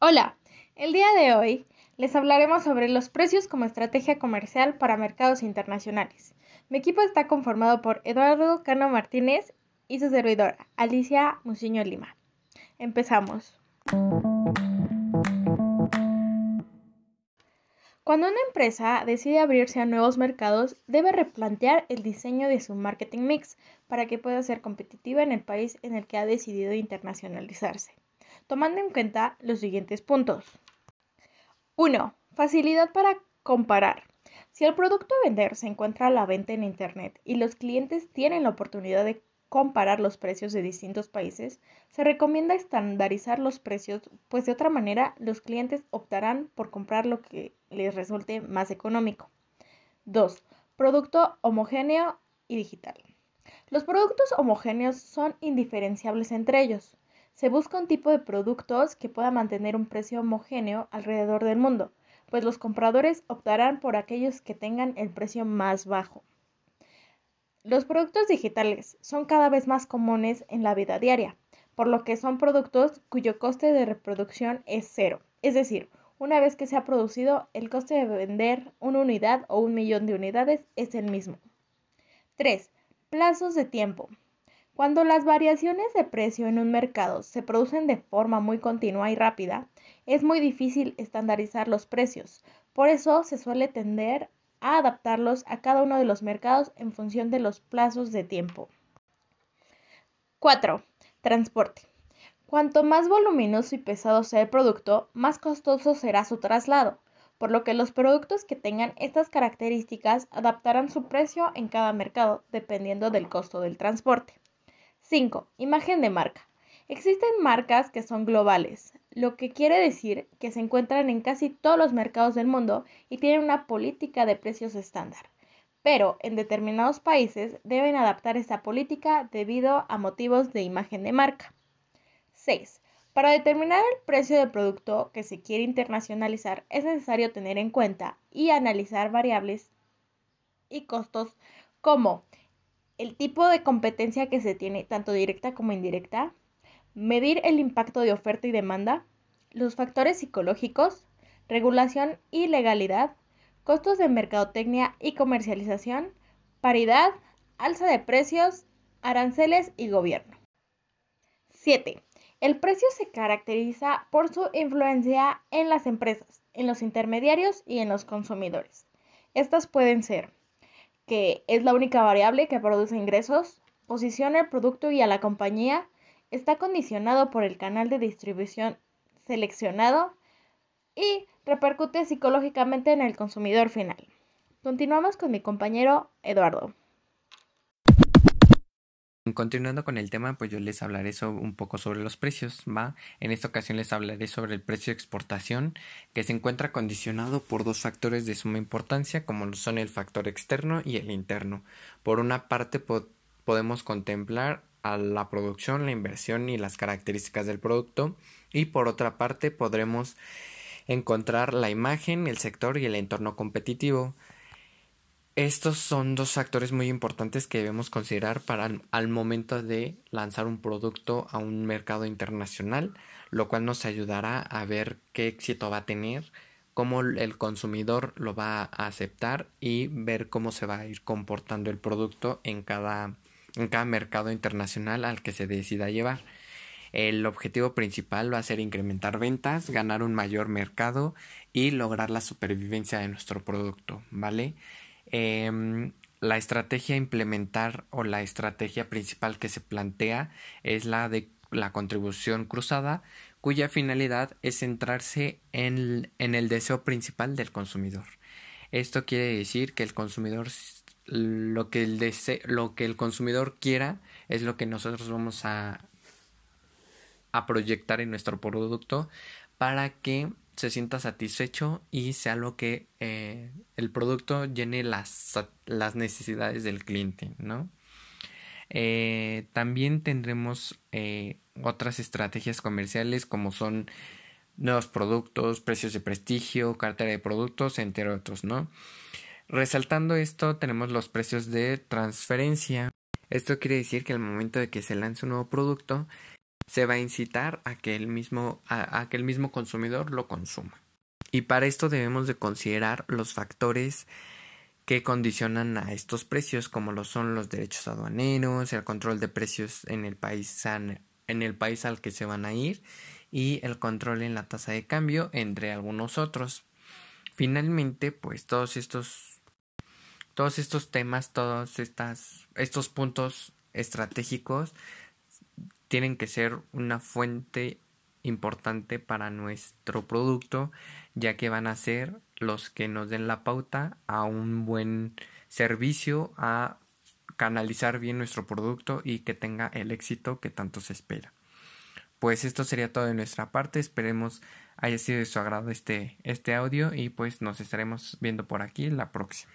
Hola, el día de hoy les hablaremos sobre los precios como estrategia comercial para mercados internacionales. Mi equipo está conformado por Eduardo Cano Martínez y su servidora, Alicia Musiño Lima. Empezamos. Cuando una empresa decide abrirse a nuevos mercados, debe replantear el diseño de su marketing mix para que pueda ser competitiva en el país en el que ha decidido internacionalizarse tomando en cuenta los siguientes puntos. 1. Facilidad para comparar. Si el producto a vender se encuentra a la venta en Internet y los clientes tienen la oportunidad de comparar los precios de distintos países, se recomienda estandarizar los precios, pues de otra manera los clientes optarán por comprar lo que les resulte más económico. 2. Producto homogéneo y digital. Los productos homogéneos son indiferenciables entre ellos. Se busca un tipo de productos que pueda mantener un precio homogéneo alrededor del mundo, pues los compradores optarán por aquellos que tengan el precio más bajo. Los productos digitales son cada vez más comunes en la vida diaria, por lo que son productos cuyo coste de reproducción es cero, es decir, una vez que se ha producido, el coste de vender una unidad o un millón de unidades es el mismo. 3. Plazos de tiempo. Cuando las variaciones de precio en un mercado se producen de forma muy continua y rápida, es muy difícil estandarizar los precios. Por eso se suele tender a adaptarlos a cada uno de los mercados en función de los plazos de tiempo. 4. Transporte. Cuanto más voluminoso y pesado sea el producto, más costoso será su traslado, por lo que los productos que tengan estas características adaptarán su precio en cada mercado, dependiendo del costo del transporte. 5. Imagen de marca. Existen marcas que son globales, lo que quiere decir que se encuentran en casi todos los mercados del mundo y tienen una política de precios estándar. Pero en determinados países deben adaptar esta política debido a motivos de imagen de marca. 6. Para determinar el precio del producto que se quiere internacionalizar es necesario tener en cuenta y analizar variables y costos como el tipo de competencia que se tiene, tanto directa como indirecta, medir el impacto de oferta y demanda, los factores psicológicos, regulación y legalidad, costos de mercadotecnia y comercialización, paridad, alza de precios, aranceles y gobierno. 7. El precio se caracteriza por su influencia en las empresas, en los intermediarios y en los consumidores. Estas pueden ser que es la única variable que produce ingresos, posiciona el producto y a la compañía, está condicionado por el canal de distribución seleccionado y repercute psicológicamente en el consumidor final. Continuamos con mi compañero Eduardo. Continuando con el tema, pues yo les hablaré un poco sobre los precios. En esta ocasión les hablaré sobre el precio de exportación, que se encuentra condicionado por dos factores de suma importancia, como son el factor externo y el interno. Por una parte, podemos contemplar la producción, la inversión y las características del producto, y por otra parte, podremos encontrar la imagen, el sector y el entorno competitivo. Estos son dos factores muy importantes que debemos considerar para al momento de lanzar un producto a un mercado internacional, lo cual nos ayudará a ver qué éxito va a tener, cómo el consumidor lo va a aceptar y ver cómo se va a ir comportando el producto en cada, en cada mercado internacional al que se decida llevar. El objetivo principal va a ser incrementar ventas, ganar un mayor mercado y lograr la supervivencia de nuestro producto, ¿vale? Em, la estrategia implementar o la estrategia principal que se plantea es la de la contribución cruzada, cuya finalidad es centrarse en, el deseo principal del consumidor. Esto quiere decir que el consumidor lo que el, lo que el consumidor quiera es lo que nosotros vamos a, a proyectar en nuestro producto para que se sienta satisfecho y sea lo que eh, el producto llene las, las, necesidades del cliente, ¿no? Eh, también tendremos eh, otras estrategias comerciales como son nuevos productos, precios de prestigio, cartera de productos, entre otros, ¿no? Resaltando esto, tenemos los precios de transferencia. Esto quiere decir que al momento de que se lance un nuevo producto, se va a incitar a que el mismo, a, que el mismo consumidor lo consuma. Y para esto debemos de considerar los factores que condicionan a estos precios, como lo son los derechos aduaneros, el control de precios en el país, en el país al que se van a ir y el control en la tasa de cambio, entre algunos otros. Finalmente, pues todos estos todos estos temas, todos estas, estos puntos estratégicos tienen que ser una fuente importante para nuestro producto, ya que van a ser los que nos den la pauta a un buen servicio, a canalizar bien nuestro producto y que tenga el éxito que tanto se espera. Pues esto sería todo de nuestra parte, esperemos haya sido de su agrado este, este audio y pues nos estaremos viendo por aquí la próxima.